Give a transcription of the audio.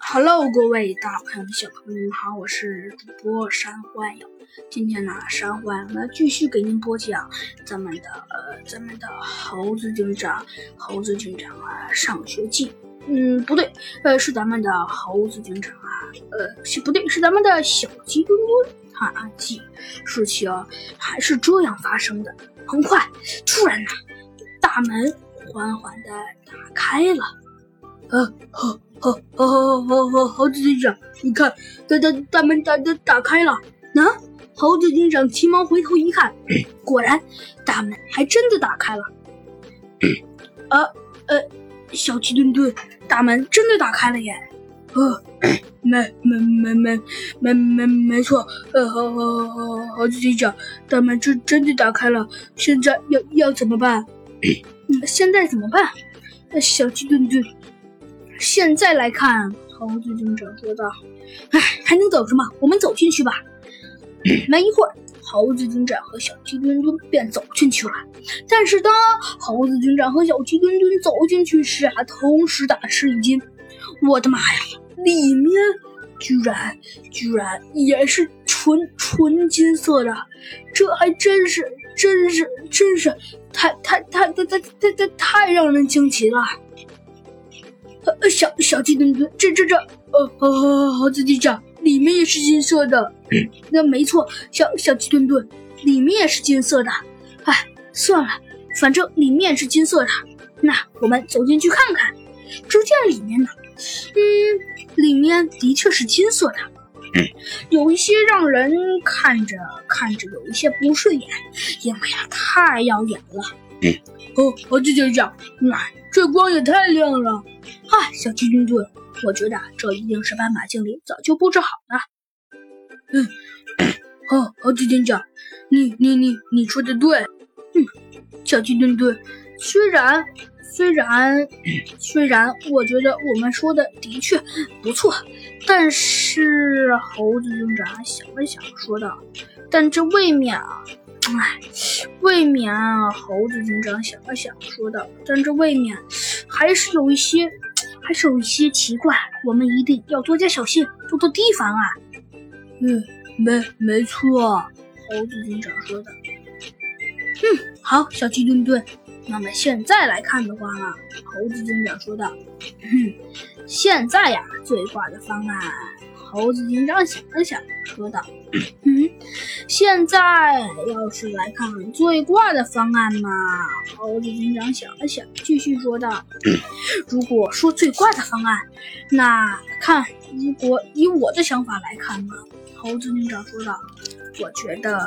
Hello，各位大朋友、小朋友们好，我是主播山幻影。今天呢，山幻影呢继续给您播讲咱们的呃，咱们的猴子警长，猴子警长啊上学记。嗯，不对，呃，是咱们的猴子警长啊，呃，是不对，是咱们的小鸡墩墩探案记。事情还是这样发生的。很快，突然呢，大门缓缓的打开了。呃，好。好，好，好，好，好，猴子警长，你看，大大大门打打打开了。那猴子警长急忙回头一看，果然大门还真的打开了。呃呃，小鸡墩墩，大门真的打开了耶！呃，没没没没没没没错。呃，好好好，好猴子警长，大门真真的打开了。现在要要怎么办？现在怎么办？小鸡墩墩。现在来看，猴子警长说道：“哎，还能走什么？我们走进去吧。”没一会儿，猴子警长和小鸡墩墩便走进去了。但是，当猴子警长和小鸡墩墩走进去时啊，同时大吃一惊：“我的妈呀！里面居然居然也是纯纯金色的！这还真是真是真是太太太太太太太太让人惊奇了！”呃，小小鸡墩墩，这这这，呃，呃，猴子警长，里面也是金色的。那没错，小小鸡墩墩，里面也是金色的。哎，算了，反正里面是金色的，那我们走进去看看。只见里面呢，嗯，里面的确是金色的，有一些让人看着看着有一些不顺眼，因为啊太耀眼了。嗯哦，猴子警长，那。这光也太亮了！嗨，小鸡墩墩，我觉得这一定是斑马经理早就布置好的。嗯，哦，猴子警长，你你你你说的对。嗯，小鸡墩墩，虽然虽然虽然，我觉得我们说的的确不错，但是猴子警长想了想，说道：“但这未免啊。”唉，未免啊，猴子警长想了想，说道：“但这未免还是有一些，还是有一些奇怪，我们一定要多加小心，多多提防啊。”嗯，没没错，猴子警长说的。嗯，好，小鸡墩墩，那么现在来看的话呢，猴子警长说道：“哼，现在呀，最坏的方案。”猴子警长想了想，说道：“嗯，现在要是来看最怪的方案嘛。”猴子警长想了想，继续说道：“如果说最怪的方案，那看如果以我的想法来看呢？”猴子警长说道：“我觉得。”